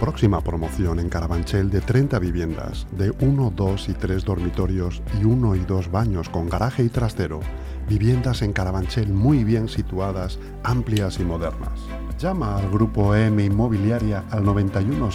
Próxima promoción en Carabanchel de 30 viviendas, de 1, 2 y 3 dormitorios y 1 y 2 baños con garaje y trastero. Viviendas en Carabanchel muy bien situadas, amplias y modernas. Llama al grupo M Inmobiliaria al 91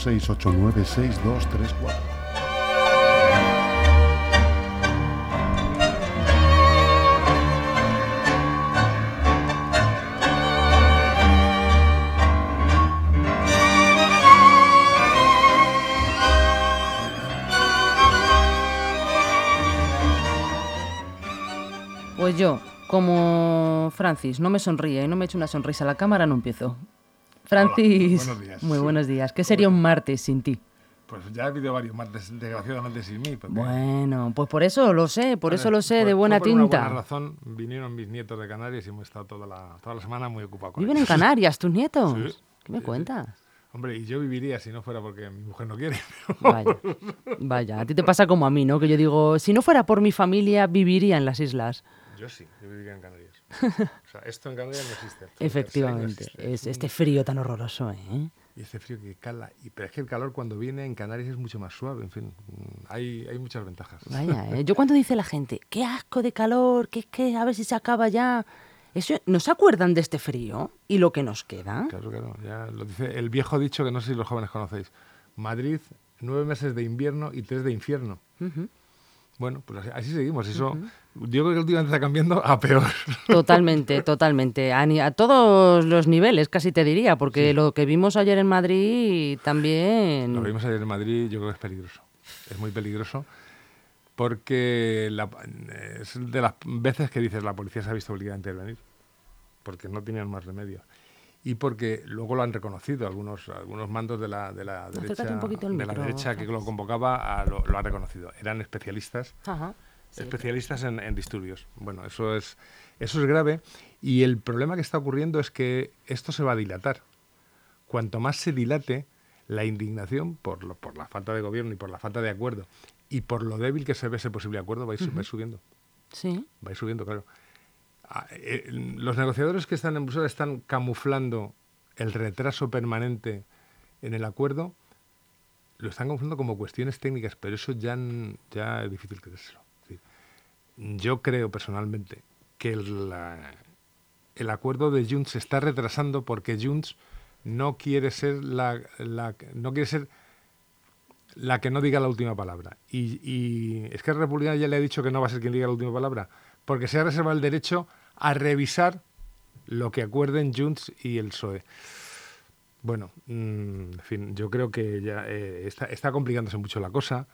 como Francis, no me sonríe y no me echo una sonrisa a la cámara, no empiezo. Francis, buenos días. muy buenos días. ¿Qué sería un martes sin ti? Pues ya ha habido varios martes, desgraciadamente sin mí. porque- Bueno, pues por eso lo sé, por eso lo sé, de buena fue por una tinta. buena razón vinieron mis nietos de Canarias y hemos estado toda la, toda la semana muy ocupados con ¿Viven en. Canarias tus nietos? Sí, ¿Qué me cuentas? Hombre, y yo viviría si no fuera porque mi mujer no quiere. Vaya, vaya, a ti te pasa como a mí, ¿no? Que yo digo, si no fuera por mi familia, viviría en las islas. Yo sí, yo viviría en Canarias. O sea, esto en Canarias no existe. No Efectivamente, existe. es este frío tan horroroso, ¿eh? Y este frío que cala. Y, pero es que el calor cuando viene en Canarias es mucho más suave. En fin, hay, hay muchas ventajas. Vaya, ¿eh? Yo cuando dice la gente, qué asco de calor, que es que a ver si se acaba ya. Eso, ¿No se acuerdan de este frío y lo que nos queda? Claro, claro. Ya lo dice el viejo dicho que no sé si los jóvenes conocéis. Madrid, nueve meses de invierno y tres de infierno. Ujú. Bueno, pues así, así seguimos. Eso, yo creo que últimamente está cambiando a peor. Totalmente, totalmente. A, todos los niveles, casi te diría, porque lo que vimos ayer en Madrid también... Lo vimos ayer en Madrid, yo creo que es peligroso. Es muy peligroso porque la- es de las veces que dices la policía se ha visto obligada a intervenir, porque no tenían más remedio. Y porque luego lo han reconocido, algunos, algunos mandos de la, de la derecha, de la micro, derecha que lo convocaba a- lo, lo han reconocido. Eran especialistas Ajá. sí. especialistas en, en disturbios. Bueno, eso es, eso es grave y el problema que está ocurriendo es que esto se va a dilatar. Cuanto más se dilate, la indignación por, lo- por la falta de gobierno y por la falta de acuerdo y por lo débil que se ve ese posible acuerdo, va a ir, su- va a ir subiendo. Sí. Va a ir subiendo, claro. Ah, eh, los negociadores que están en Bruselas están camuflando el retraso permanente en el acuerdo, lo están camuflando como cuestiones técnicas, pero eso ya, ya es difícil creérselo. Yo creo personalmente que el, el acuerdo de Junts se está retrasando porque Junts no quiere ser la, la- no quiere ser la que no diga la última palabra. Y, y es que el republicano ya le ha dicho que no va a ser quien diga la última palabra, porque se ha reservado el derecho a revisar lo que acuerden Junts y el PSOE. Bueno, mm, en fin, yo creo que ya eh, está, complicándose mucho la cosa,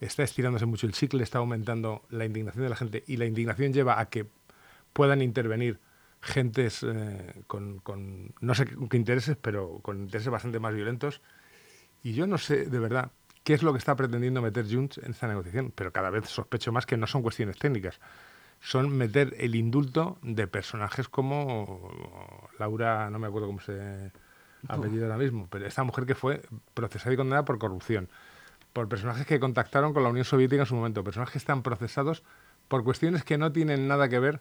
está estirándose mucho el chicle, está aumentando la indignación de la gente y la indignación lleva a que puedan intervenir gentes eh, con, con no sé qué intereses, pero con intereses bastante más violentos. Y yo no sé, de verdad, qué es lo que está pretendiendo meter Junts en esta negociación, pero cada vez sospecho más que no son cuestiones técnicas. Son meter el indulto de personajes como Laura, no me acuerdo cómo se apellido ahora mismo, pero esta mujer que fue procesada y condenada por corrupción, por personajes que contactaron con la Unión Soviética en su momento, personajes que están procesados por cuestiones que no tienen nada que ver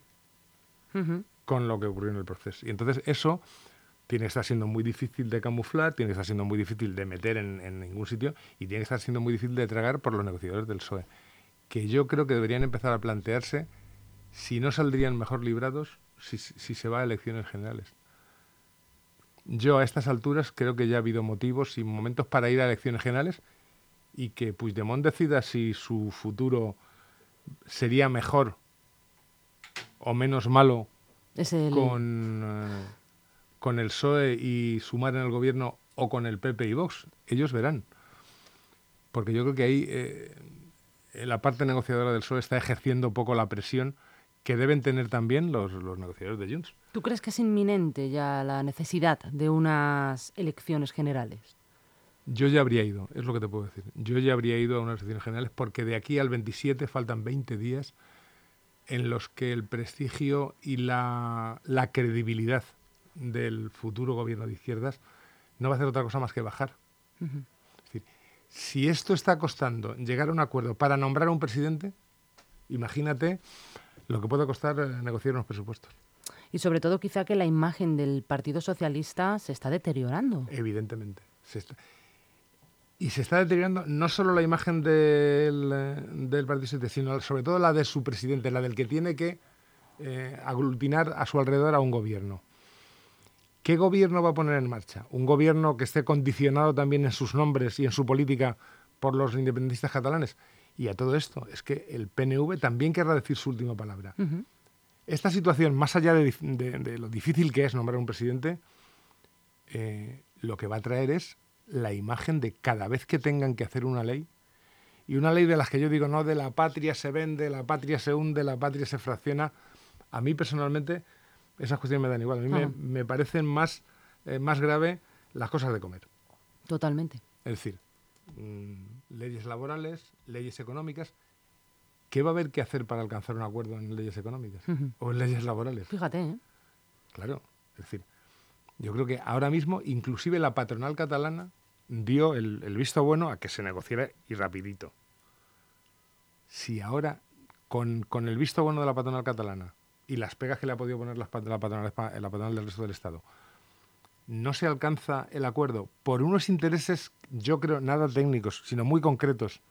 con lo que ocurrió en el proceso. Y entonces eso tiene que estar siendo muy difícil de camuflar, tiene que estar siendo muy difícil de meter en, en ningún sitio y tiene que estar siendo muy difícil de tragar por los negociadores del PSOE, que yo creo que deberían empezar a plantearse si no saldrían mejor librados si, si se va a elecciones generales. Yo a estas alturas creo que ya ha habido motivos y momentos para ir a elecciones generales y que Puigdemont decida si su futuro sería mejor o menos malo el... con, eh, con el PSOE y sumar en el gobierno o con el PP y Vox. Ellos verán. Porque yo creo que ahí eh, la parte negociadora del PSOE está ejerciendo un poco la presión que deben tener también los, los negociadores de Junts. ¿Tú crees que es inminente ya la necesidad de unas elecciones generales? Yo ya habría ido, es lo que te puedo decir. Yo ya habría ido a unas elecciones generales porque de aquí al 27 faltan 20 días en los que el prestigio y la, la credibilidad del futuro gobierno de izquierdas no va a hacer otra cosa más que bajar. Es decir, si esto está costando llegar a un acuerdo para nombrar a un presidente, imagínate lo que puede costar eh, negociar unos presupuestos. Y sobre todo quizá que la imagen del Partido Socialista se está deteriorando. Evidentemente. Se está- Y se está deteriorando no solo la imagen del, eh, del Partido Socialista, sino sobre todo la de su presidente, la del que tiene que eh, aglutinar a su alrededor a un gobierno. ¿Qué gobierno va a poner en marcha? ¿Un gobierno que esté condicionado también en sus nombres y en su política por los independentistas catalanes? Y a todo esto, es que el PNV también querrá decir su última palabra. Esta situación, más allá de, de- de lo difícil que es nombrar un presidente, eh, lo que va a traer es la imagen de cada vez que tengan que hacer una ley, y una ley de las que yo digo, no, de la patria se vende, la patria se hunde, la patria se fracciona. A mí personalmente esas cuestiones me dan igual. A mí me parecen más, eh, más grave las cosas de comer. Totalmente. Es decir, mm, leyes laborales, leyes económicas. ¿Qué va a haber que hacer para alcanzar un acuerdo en leyes económicas o en leyes laborales? Fíjate, ¿eh? Claro, es decir, yo creo que ahora mismo inclusive la patronal catalana dio el, el visto bueno a que se negociara y rapidito. Si ahora, con, con el visto bueno de la patronal catalana y las pegas que le ha podido poner las pat- la patronal, la patronal del resto del Estado, no se alcanza el acuerdo por unos intereses, yo creo, nada técnicos, sino muy concretos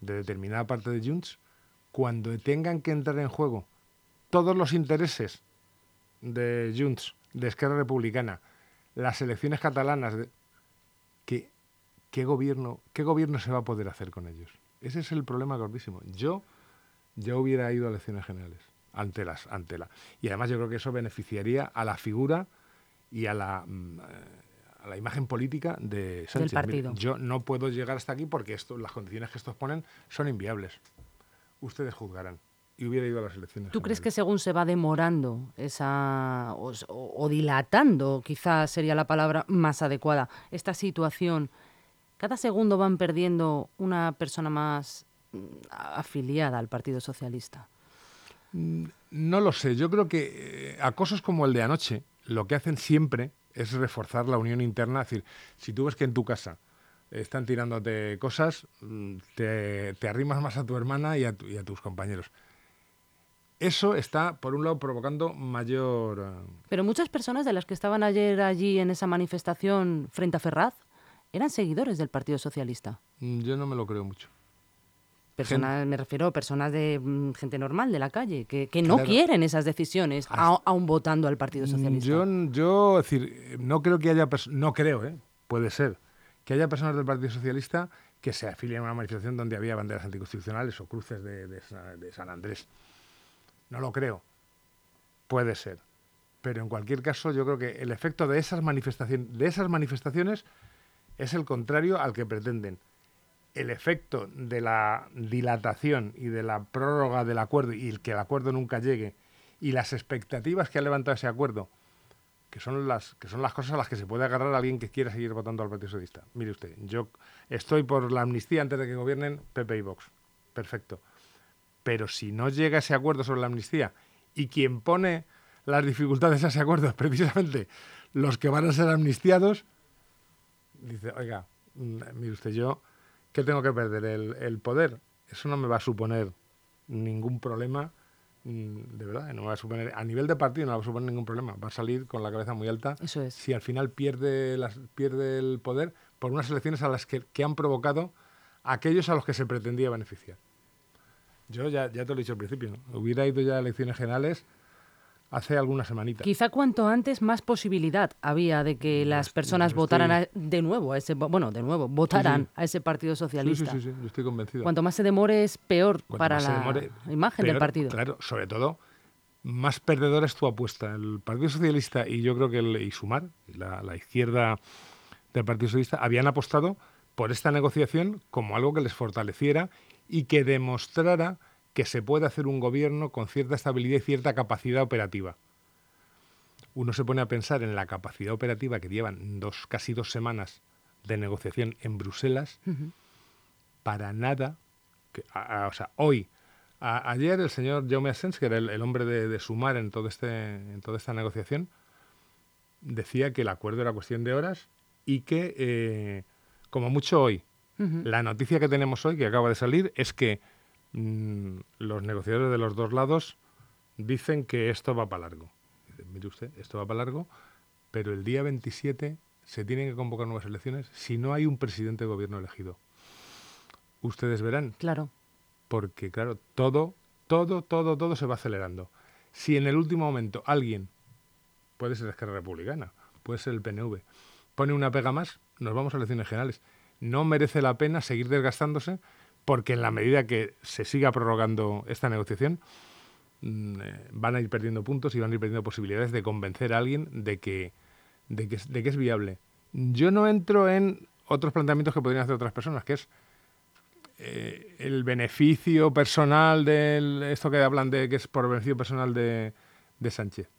de determinada parte de Junts, cuando tengan que entrar en juego todos los intereses de Junts, de Esquerra Republicana, las elecciones catalanas, de- ¿qué, qué, gobierno, ¿qué gobierno se va a poder hacer con ellos? Ese es el problema gordísimo. Yo ya hubiera ido a elecciones generales ante las ante la y además yo creo que eso beneficiaría a la figura y a la mm, eh, a la imagen política de Sánchez. Mire, partido. yo no puedo llegar hasta aquí porque esto, las condiciones que estos ponen son inviables. Ustedes juzgarán. Y hubiera ido a las elecciones. ¿Tú crees que según se va demorando esa o, o- dilatando, quizás sería la palabra más adecuada, esta situación, cada segundo van perdiendo una persona más mm, afiliada al Partido Socialista? No lo sé. Yo creo que eh, acosos como el de anoche lo que hacen siempre es reforzar la unión interna. Es decir, si tú ves que en tu casa están tirándote cosas, mm, te, te arrimas más a tu hermana y a, tu- y a tus compañeros. Eso está, por un lado, provocando mayor... eh, Pero muchas personas de las que estaban ayer allí en esa manifestación frente a Ferraz eran seguidores del Partido Socialista. mm, Yo no me lo creo mucho. Personas, me refiero a personas de mm, gente normal de la calle, que, que no Claro. quieren esas decisiones, a- aun votando al Partido Socialista. Yo, yo, es decir, no creo que haya, no creo, ¿eh? puede ser, que haya personas del Partido Socialista que se afilien a una manifestación donde había banderas anticonstitucionales o cruces de, de San Andrés. No lo creo. Puede ser. Pero en cualquier caso, yo creo que el efecto de esas, manifestaciones, de esas manifestaciones es el contrario al que pretenden. El efecto de la dilatación y de la prórroga del acuerdo y el que el acuerdo nunca llegue y las expectativas que ha levantado ese acuerdo, que son las que son las cosas a las que se puede agarrar alguien que quiera seguir votando al Partido Socialista. Mire usted, yo estoy por la amnistía antes de que gobiernen PP y Vox. Perfecto. Pero si no llega ese acuerdo sobre la amnistía y quien pone las dificultades a ese acuerdo es precisamente los que van a ser amnistiados, dice, oiga, mm, mire usted, yo, ¿qué tengo que perder? ¿El, el poder? Eso no me va a suponer ningún problema, mm, de verdad, no me va a suponer, a nivel de partido no va a suponer ningún problema, va a salir con la cabeza muy alta Eso es. si al final pierde, las, pierde el poder por unas elecciones a las que, que han provocado aquellos a los que se pretendía beneficiar. Yo ya, ya te lo he dicho al principio, ¿no? hubiera ido ya a elecciones generales hace algunas semanitas. Quizá cuanto antes más posibilidad había de que las estoy- personas votaran a- de nuevo a ese, bueno, de nuevo, votaran sí. a ese Partido Sí, sí, Socialista. sí, sí, yo estoy convencido. Cuanto más se demore es peor Cuanto para la demore, imagen del partido. Claro, sobre todo, más perdedora es tu apuesta. El Partido Socialista y yo creo que el, y Sumar, la, la izquierda del Partido Socialista, habían apostado por esta negociación como algo que les fortaleciera y que demostrara que se puede hacer un gobierno con cierta estabilidad y cierta capacidad operativa. Uno se pone a pensar en la capacidad operativa que llevan dos, casi dos semanas de negociación en Bruselas, para nada, que, a- a- o sea, hoy, a- ayer el señor Jaume Asens, que era el, el hombre de, de sumar en, todo este, en toda esta negociación, decía que el acuerdo era cuestión de horas y que, eh, como mucho hoy, la noticia que tenemos hoy, que acaba de salir, es que mm, los negociadores de los dos lados dicen que esto va para largo. Mire usted, esto va para largo, pero el día 27 se tienen que convocar nuevas elecciones si no hay un presidente de gobierno elegido. Ustedes verán. Claro. Porque, claro, todo, todo, todo, todo se va acelerando. Si en el último momento alguien, puede ser la Esquerra Republicana, puede ser el PNV, pone una pega más, nos vamos a elecciones generales. No merece la pena seguir desgastándose porque en la medida que se siga prorrogando esta negociación, mm, eh, van a ir perdiendo puntos y van a ir perdiendo posibilidades de convencer a alguien de que, de que, es viable. Yo no entro en otros planteamientos que podrían hacer otras personas, que es eh, el beneficio personal de esto que hablan de que es por beneficio personal de, Sánchez.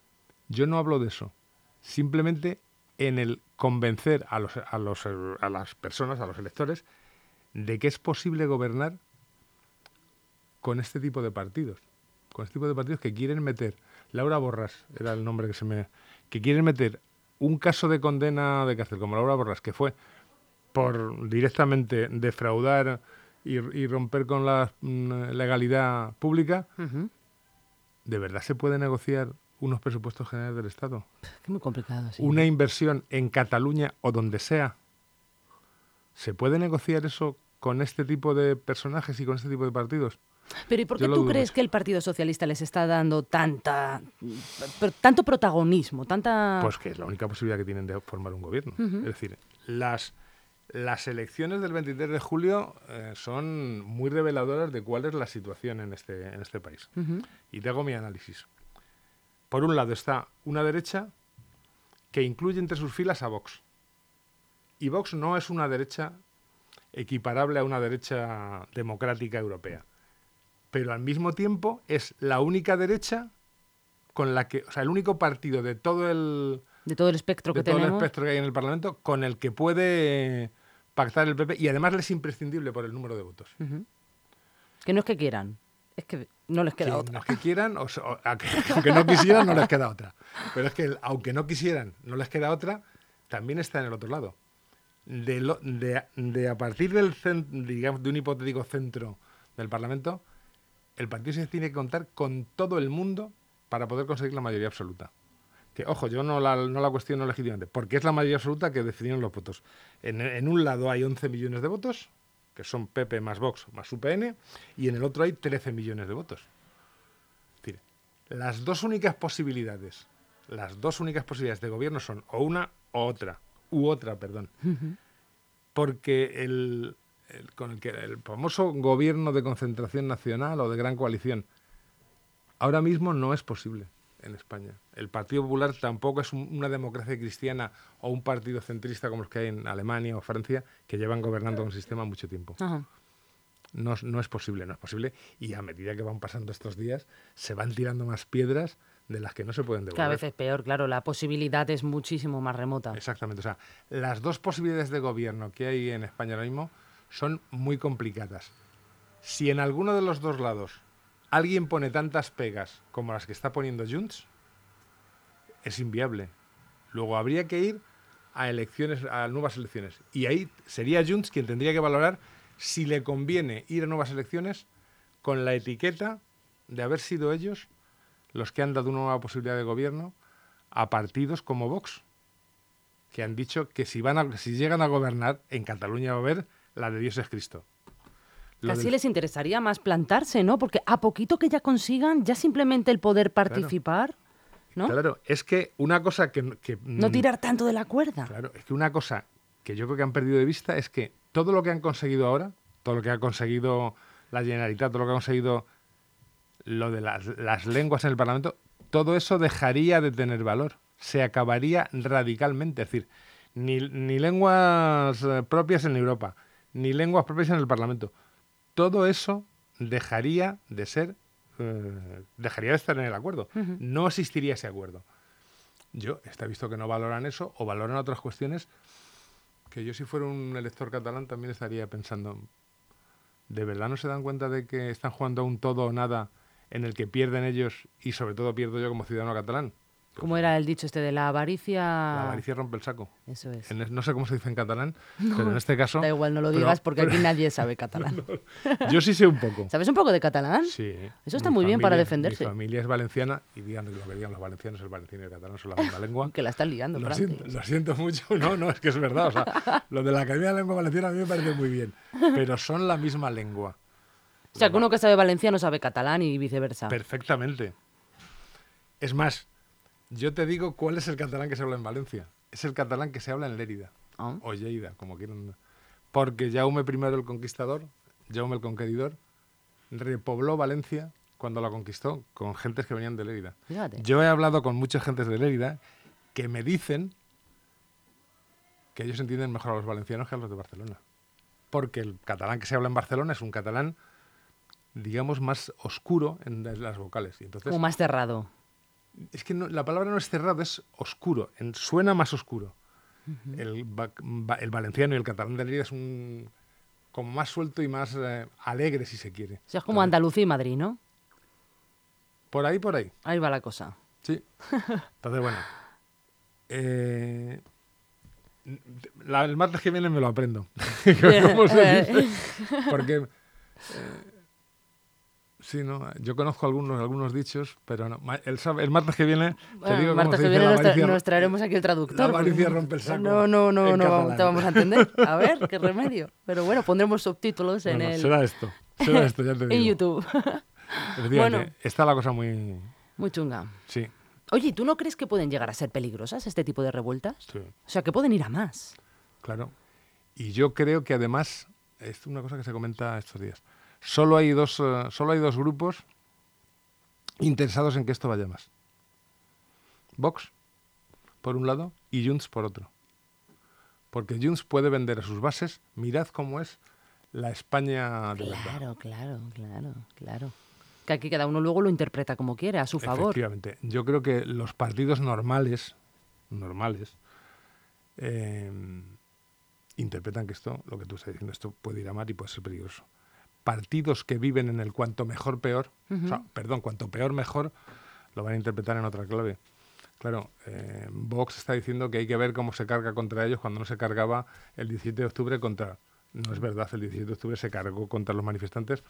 Yo no hablo de eso. Simplemente en el convencer a, los, a, los, a las personas, a los electores, de que es posible gobernar con este tipo de partidos. Con este tipo de partidos que quieren meter, Laura Borras era el nombre que se me... que quieren meter un caso de condena de cárcel como Laura Borras, que fue por directamente defraudar y, romper con la mm, legalidad pública, ¿de verdad se puede negociar unos presupuestos generales del Estado? Es muy complicado, sí. Una inversión en Cataluña o donde sea. ¿Se puede negociar eso con este tipo de personajes y con este tipo de partidos? Pero ¿y por qué tú crees que el Partido Socialista les está dando tanta tanto protagonismo, tanta Pues que es la única posibilidad que tienen de formar un gobierno. Es decir, las las elecciones del 23 de julio eh, son muy reveladoras de cuál es la situación en este, en este país. Y te hago mi análisis. Por un lado está una derecha que incluye entre sus filas a Vox. Y Vox no es una derecha equiparable a una derecha democrática europea. Pero al mismo tiempo es la única derecha con la que, o sea, el único partido de todo el de todo el espectro que todo el espectro que hay en el Parlamento con el que puede pactar el PP y además les es imprescindible por el número de votos. Que no es que quieran, es que no les queda otra. No es que quieran, o, aunque no quisieran, no les queda otra. Pero es que aunque no quisieran, no les queda otra, también está en el otro lado. De, de, a partir del de un hipotético centro del Parlamento, el partido se tiene que contar con todo el mundo para poder conseguir la mayoría absoluta que, ojo, yo no la, no la cuestiono legítimamente, porque es la mayoría absoluta que decidieron los votos. En, un lado hay 11 millones de votos, que son PP más Vox más UPN, y en el otro hay 13 millones de votos. Es decir, las dos únicas posibilidades, las dos únicas posibilidades de gobierno son o una o otra, u otra, perdón. Porque el, con el, que, el famoso gobierno de concentración nacional o de gran coalición ahora mismo no es posible en España. El Partido Popular tampoco es una democracia cristiana o un partido centrista como los que hay en Alemania o Francia, que llevan gobernando un sistema mucho tiempo. No, no, es posible, no es posible. Y a medida que van pasando estos días, se van tirando más piedras de las que no se pueden devolver. Cada vez es peor, claro, la posibilidad es muchísimo más remota. Exactamente, o sea, las dos posibilidades de gobierno que hay en España ahora mismo son muy complicadas. Si en alguno de los dos lados alguien pone tantas pegas como las que está poniendo Junts, es inviable. Luego habría que ir a elecciones, a nuevas elecciones. Y ahí sería Junts quien tendría que valorar si le conviene ir a nuevas elecciones con la etiqueta de haber sido ellos los que han dado una nueva posibilidad de gobierno a partidos como Vox, que han dicho que si, van a, si llegan a gobernar, en Cataluña va a haber la de Dios es Cristo. Casi les interesaría más plantarse, ¿no? Porque a poquito que ya consigan, ya simplemente el poder participar, ¿no? Claro, es que una cosa que, No mm, tirar tanto de la cuerda. Claro, es que una cosa que yo creo que han perdido de vista es que todo lo que han conseguido ahora, todo lo que ha conseguido la Generalitat, todo lo que ha conseguido lo de las, las lenguas en el Parlamento, todo eso dejaría de tener valor, se acabaría radicalmente. Es decir, ni, ni lenguas eh, propias en Europa, ni lenguas propias en el Parlamento todo eso dejaría de ser, eh, dejaría de estar en el acuerdo. No existiría ese acuerdo. Yo está visto que no valoran eso o valoran otras cuestiones que yo si fuera un elector catalán también estaría pensando, ¿de verdad no se dan cuenta de que están jugando a un todo o nada en el que pierden ellos y sobre todo pierdo yo como ciudadano catalán? ¿Cómo era el dicho este de la avaricia? La avaricia rompe el saco. Eso es. En no sé cómo se dice en catalán, pero en este caso... Da igual, no lo pero- digas porque pero- aquí nadie sabe catalán. Yo sí sé un poco. ¿Sabes un poco de catalán? Sí. Eso está muy bien para familia- defenderse. Mi familia es valenciana y digan lo que digan los valencianos, el valenciano y el catalán son la misma lengua. Que la estás liando, Lo siento, lo siento mucho, no, no, es que es verdad. O sea, lo de la Academia de la Lengua Valenciana a mí me parece muy bien, pero son la misma lengua. O sea, que uno que sabe valenciano sabe catalán y viceversa. Perfectamente. Es más, yo te digo cuál es el catalán que se habla en Valencia. Es el catalán que se habla en Lérida, Ah. o Lleida, como quieran. Porque Jaume I el Conquistador, Jaume el Conqueridor, repobló Valencia cuando la conquistó con gentes que venían de Lérida. Fíjate. Yo he hablado con muchas gentes de Lérida que me dicen que ellos entienden mejor a los valencianos que a los de Barcelona. Porque el catalán que se habla en Barcelona es un catalán, digamos, más oscuro en las vocales. Y entonces, Como más cerrado. es que no- la palabra no es cerrado, es oscuro, en- suena más oscuro. el, va- va- el valenciano y el catalán de Lérida es un como más suelto y más eh, alegre, si se quiere. O sea, es como Andalucía y Madrid, ¿no? Por ahí, por ahí. Ahí va la cosa. Sí. Entonces, bueno. eh, la- el martes que viene me lo aprendo. ¿Cómo se dice? Porque. eh, sí, no, yo conozco algunos, algunos dichos, pero no, el, martes que viene. Te digo martes que viene nos, tra- avaricia- nos traeremos aquí el traductor. la avaricia rompe el saco No, no, no, no te vamos a entender. A ver, qué remedio. Pero bueno, pondremos subtítulos en Bueno, el será esto. Será esto, ya te digo. en YouTube. Bueno. está la cosa muy. Muy chunga. Sí, Oye, ¿tú no crees que pueden llegar a ser peligrosas este tipo de revueltas? sí. O sea, que pueden ir a más. Claro. Y yo creo que además, es una cosa que se comenta estos días, solo hay dos, eh, solo hay dos grupos interesados en que esto vaya más. Vox, por un lado, y Junts por otro. Porque Junts puede vender a sus bases, mirad cómo es la España de verdad. Claro, claro, claro, claro. Que aquí cada uno luego lo interpreta como quiere, a su favor. Efectivamente. Yo creo que los partidos normales, normales, eh, interpretan que esto, lo que tú estás diciendo, esto puede ir a mal y puede ser peligroso. Partidos que viven en el cuanto mejor peor, o sea, perdón, cuanto peor mejor, lo van a interpretar en otra clave. Claro, eh, Vox está diciendo que hay que ver cómo se carga contra ellos cuando no se cargaba el 17 de octubre contra... No es verdad, el 17 de octubre se cargó contra los manifestantes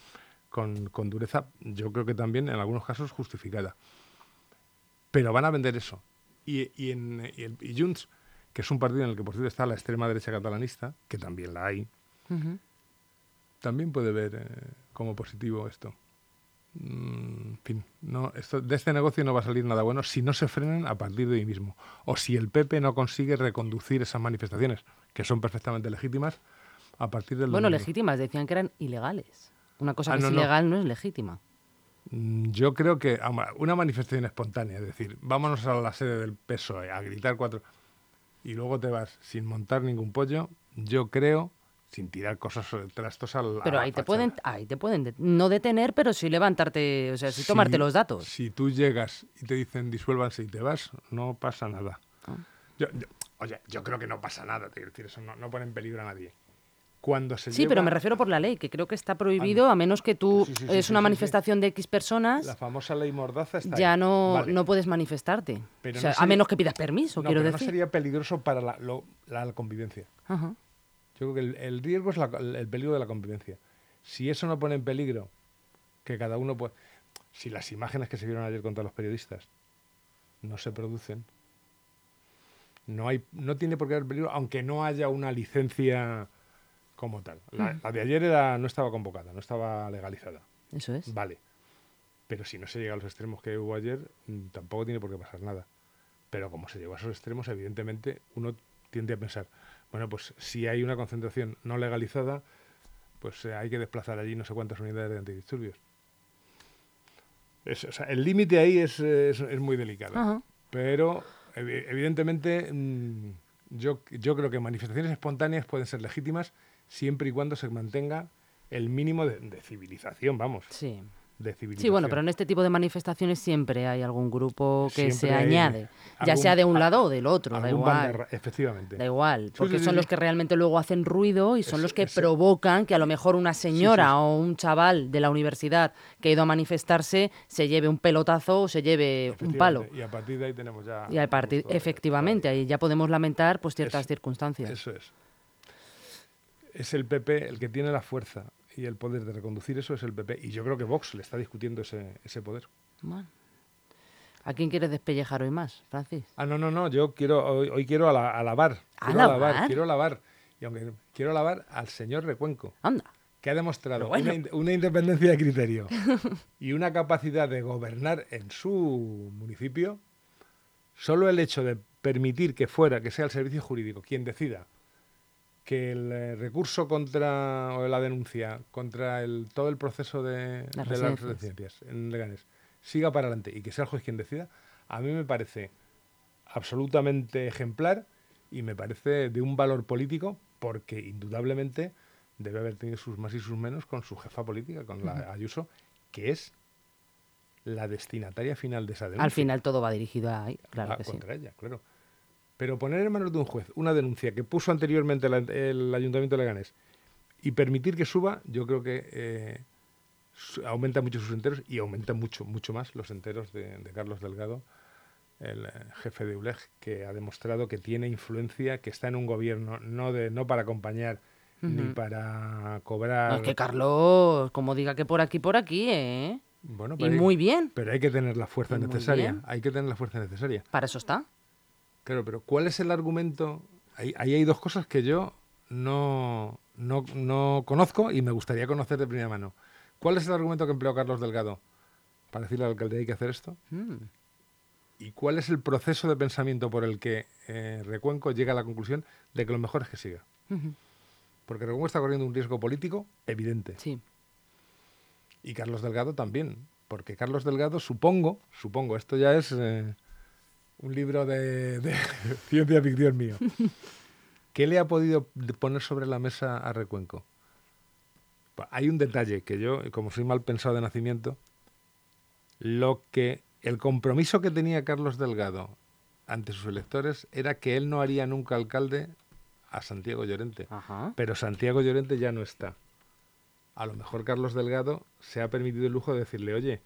con, con dureza, yo creo que también en algunos casos justificada. Pero van a vender eso. Y, y, en, y, el, y Junts, que es un partido en el que por cierto está la extrema derecha catalanista, que también la hay. También puede ver eh, como positivo esto. Mm, en fin, no, esto, de este negocio no va a salir nada bueno si no se frenan a partir de hoy mismo. O si el PP no consigue reconducir esas manifestaciones, que son perfectamente legítimas, a partir del Bueno, domingo. legítimas, decían que eran ilegales. Una cosa Ah, que no, es no. ilegal no es legítima. Mm, Yo creo que una manifestación espontánea, es decir, vámonos a la sede del PSOE a gritar cuatro y luego te vas sin montar ningún pollo, yo creo, sin tirar cosas eh, trastos al. Pero ahí te pueden, ahí te pueden de- no detener, pero sí levantarte, o sea, sí Si- tomarte los datos. Si tú llegas y te dicen disuélvanse y te vas, no pasa nada. Ah. Yo, yo- oye, yo creo que no pasa nada, te quiero decir, eso no, no pone en peligro a nadie. Cuando se Sí, pero me refiero por la ley, que creo que está prohibido, a menos que tú Sí, sí, sí, es una manifestación de X personas, La famosa ley Mordaza está ya ahí. no, Vale. no puedes manifestarte. Pero O sea, no A sería- menos que pidas permiso, No, quiero pero decir. no sería peligroso para la, lo- la convivencia. Ajá. Yo creo que el, el riesgo es la- el peligro de la convivencia. Si eso no pone en peligro que cada uno puede... Si las imágenes que se vieron ayer contra los periodistas no se producen, no, hay, no tiene por qué haber peligro, aunque no haya una licencia como tal. La, la de ayer era, no estaba convocada, no estaba legalizada. Eso es. Vale. Pero si no se llega a los extremos que hubo ayer, mm, tampoco tiene por qué pasar nada. Pero como se llegó a esos extremos, evidentemente uno tiende a pensar, bueno, pues si hay una concentración no legalizada, pues eh, hay que desplazar allí no sé cuántas unidades de antidisturbios. Es- o sea, el límite ahí es, es- es muy delicado. Ajá. Pero evi- evidentemente mm, yo, yo creo que manifestaciones espontáneas pueden ser legítimas siempre y cuando se mantenga el mínimo de, de civilización, vamos. Sí. De civilización. Sí, bueno, pero en este tipo de manifestaciones siempre hay algún grupo que se Siempre añade, ya sea de un a- lado o del otro, da igual. efectivamente. Da igual, porque sí, son sí, los que realmente luego hacen ruido y son Es- los que provocan que a lo mejor una señora o un chaval de la universidad que ha ido a manifestarse se lleve un pelotazo o se lleve un palo. Y a partir de ahí tenemos ya... Y al partir, efectivamente, ahí ya podemos lamentar pues ciertas circunstancias. Eso es. Es el PP el que tiene la fuerza y el poder de reconducir eso, es el PP. Y yo creo que Vox le está discutiendo ese, ese poder. Bueno. ¿A quién quieres despellejar hoy más, Francis? Ah, no, no, no, yo quiero, hoy, hoy quiero ala- alabar. Quiero ¿Alabar? alabar, quiero alabar. Y aunque quiero alabar al señor Recuenco, Anda. que ha demostrado bueno. una independencia de criterio y una capacidad de gobernar en su municipio, solo el hecho de permitir que fuera, que sea el servicio jurídico quien decida que el eh, recurso contra, o la denuncia contra el, todo el proceso de, Las de las residencias. en Leganés siga para adelante y que sea el juez quien decida, a mí me parece absolutamente ejemplar y me parece de un valor político porque indudablemente debe haber tenido sus más y sus menos con su jefa política, con la Ayuso, que es la destinataria final de esa denuncia. Al final todo va dirigido ahí, claro que sí. contra ella, claro. Pero poner en manos de un juez una denuncia que puso anteriormente la- el Ayuntamiento de Leganés y permitir que suba, yo creo que eh, aumenta mucho sus enteros y aumenta mucho, mucho más los enteros de, de Carlos Delgado, el eh, jefe de ULEG, que ha demostrado que tiene influencia, que está en un gobierno no, de, no para acompañar ni para cobrar. No, es que Carlos, como diga que por aquí, por aquí, ¿eh? Bueno, Y hay- muy bien, Pero hay que tener la fuerza Y necesaria. Hay que tener la fuerza necesaria. para eso está. Claro, pero ¿cuál es el argumento? Ahí, ahí hay dos cosas que yo no, no, no conozco y me gustaría conocer de primera mano. ¿Cuál es el argumento que empleó Carlos Delgado para decirle al alcalde hay que hacer esto? Mm. ¿Y cuál es el proceso de pensamiento por el que eh, Recuenco llega a la conclusión de que lo mejor es que siga? Porque Recuenco está corriendo un riesgo político evidente. Sí. Y Carlos Delgado también. Porque Carlos Delgado, supongo, supongo, esto ya es eh, un libro de, de ciencia ficción mío. ¿Qué le ha podido poner sobre la mesa a Recuenco? Pa- Hay un detalle que yo, como soy mal pensado de nacimiento, lo que el compromiso que tenía Carlos Delgado ante sus electores era que él no haría nunca alcalde a Santiago Llorente. Ajá. Pero Santiago Llorente ya no está. A lo mejor Carlos Delgado se ha permitido el lujo de decirle, oye,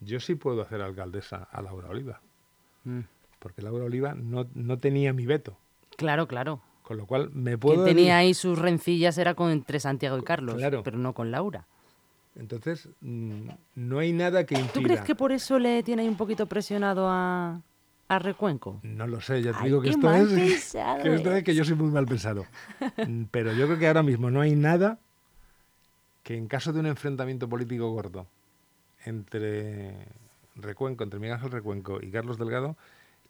yo sí puedo hacer alcaldesa a Laura Oliva. Mm. Porque Laura Oliva no, no tenía mi veto. Claro, claro. Con lo cual me Quien puedo... tenía ahí sus rencillas era con entre Santiago y Carlos, Claro. pero no con Laura. Entonces, mm, no hay nada que impida... ¿Tú crees que por eso le tiene ahí un poquito presionado a, a Recuenco? No lo sé, ya te Ay, digo que esto es... que esto es que yo soy muy mal pensado. Mm, Pero yo creo que ahora mismo no hay nada que en caso de un enfrentamiento político gordo entre Recuenco, entre Miguel Ángel Recuenco y Carlos Delgado,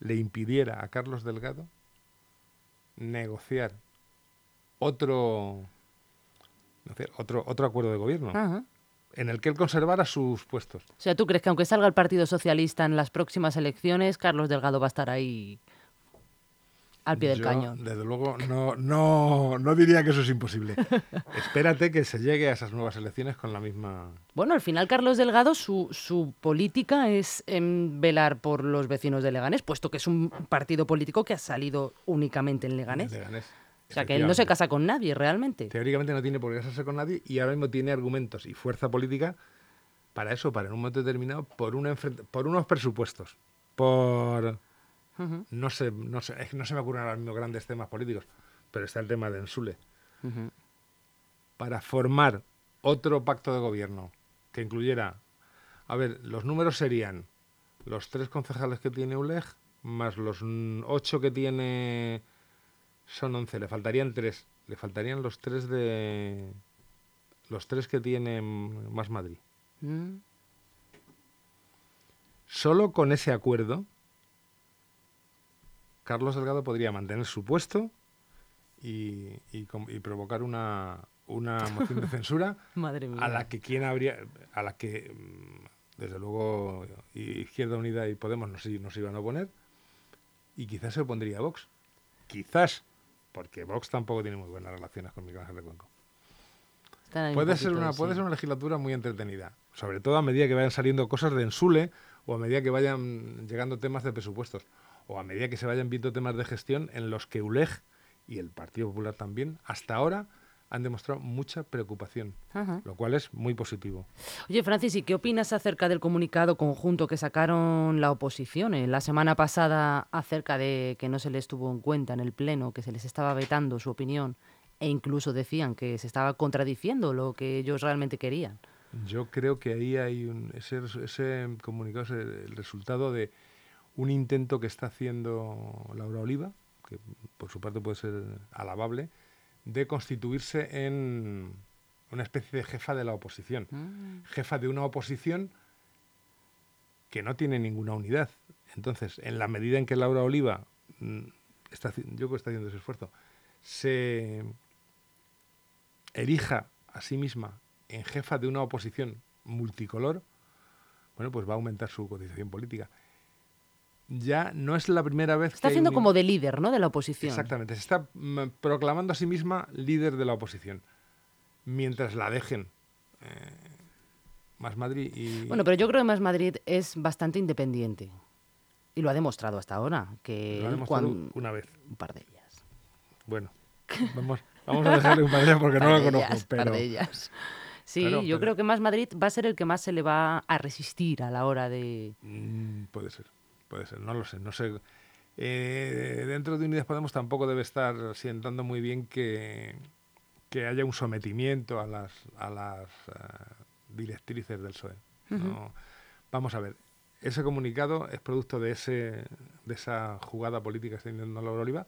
le impidiera a Carlos Delgado negociar otro, otro, otro acuerdo de gobierno Ajá. en el que él conservara sus puestos. O sea, ¿tú crees que aunque salga el Partido Socialista en las próximas elecciones, Carlos Delgado va a estar ahí al pie del Yo, cañón? Desde luego, no, no, no diría que eso es imposible. Espérate que se llegue a esas nuevas elecciones con la misma. Bueno, al final Carlos Delgado, su, su política es em, velar por los vecinos de Leganés, puesto que es un partido político que ha salido únicamente en Leganés. Leganés. O sea, que él no se casa con nadie realmente. Teóricamente no tiene por qué casarse con nadie y ahora mismo tiene argumentos y fuerza política para eso, para en un momento determinado, por, un enfrent- por unos presupuestos, por. No sé, no es que no se me ocurren ahora mismo grandes temas políticos, pero está el tema de Ensule. para formar otro pacto de gobierno que incluyera, a ver, los números serían los tres concejales que tiene ULEG, más los ocho que tiene, son once, le faltarían tres, le faltarían los tres de, los tres que tiene Más Madrid. Mm. Solo con ese acuerdo, Carlos Delgado podría mantener su puesto y, y com- y provocar una, una moción de censura Madre mía. a la que quién habría, a la que mm, desde luego Izquierda Unida y Podemos nos, iban a oponer y quizás se opondría Vox. Quizás, porque Vox tampoco tiene muy buenas relaciones con Miguel Ángel ahí un Puede ser, una, sí. puede ser una legislatura muy entretenida, sobre todo a medida que vayan saliendo cosas de Ensule o a medida que vayan llegando temas de presupuestos o a medida que se vayan viendo temas de gestión en los que ULEG y el Partido Popular también hasta ahora han demostrado mucha preocupación, Ajá. lo cual es muy positivo. Oye, Francis, ¿y qué opinas acerca del comunicado conjunto que sacaron la oposición eh, la semana pasada acerca de que no se les tuvo en cuenta en el Pleno, que se les estaba vetando su opinión e incluso decían que se estaba contradiciendo lo que ellos realmente querían? Yo creo que ahí hay un, ese, ese comunicado es el, el resultado de un intento que está haciendo Laura Oliva, que por su parte puede ser alabable, de constituirse en una especie de jefa de la oposición. Mm. Jefa de una oposición que no tiene ninguna unidad. Entonces, en la medida en que Laura Oliva, mm, está, yo creo que está haciendo ese esfuerzo, se erija a sí misma en jefa de una oposición multicolor, bueno, pues va a aumentar su cotización política. Ya no es la primera vez Está que un- como de líder, ¿no? De la oposición. Exactamente, se está mm, proclamando a sí misma líder de la oposición, mientras la dejen eh, más Madrid y... Bueno, pero yo creo que Más Madrid es bastante independiente. Y lo ha demostrado hasta ahora. Que lo ha demostrado una vez. Un par de ellas. Bueno, vamos, vamos a dejarle un par de ellas porque no Par de conozco, par pero... de ellas. Sí, Claro, yo pero- creo que Más Madrid va a ser el que más se le va a resistir a la hora de... Mm, puede ser, puede ser, no lo sé, no sé. Eh, dentro de Unidas Podemos tampoco debe estar sientando muy bien que, que haya un sometimiento a las, a las eh, directrices del PSOE. No- Vamos a ver, ese comunicado es producto de, ese, de esa jugada política que está intentando Laura Oliva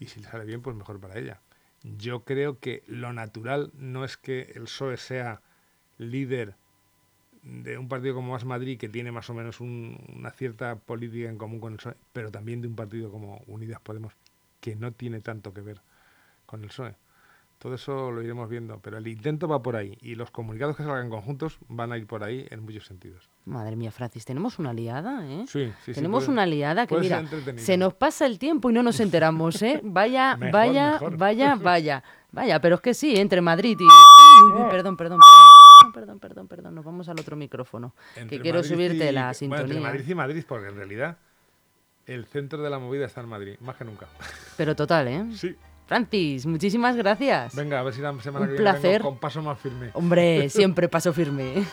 y si le sale bien, pues mejor para ella. Yo creo que lo natural no es que el PSOE sea líder de un partido como Más Madrid, que tiene más o menos un- una cierta política en común con el PSOE, pero también de un partido como Unidas Podemos, que no tiene tanto que ver con el PSOE. Todo eso lo iremos viendo, pero el intento va por ahí y los comunicados que salgan conjuntos van a ir por ahí en muchos sentidos. Madre mía, Francis, tenemos una liada, ¿eh? Sí, sí, sí, tenemos puede- una liada que, mira, se nos pasa el tiempo y no nos enteramos, ¿eh? Vaya, Mejor, vaya, mejor. vaya, vaya. Vaya, pero es que sí, entre Madrid y... Uy, uy, perdón, perdón, perdón. Perdón, perdón, perdón. Nos vamos al otro micrófono. Entre que quiero Madrid subirte y- la bueno, sintonía. entre Madrid y Madrid, porque en realidad el centro de la movida está en Madrid, más que nunca. Pero total, ¿eh? Sí. Francis, muchísimas gracias. Venga, a ver si la semana Un que viene placer. con paso más firme. Hombre, siempre paso firme.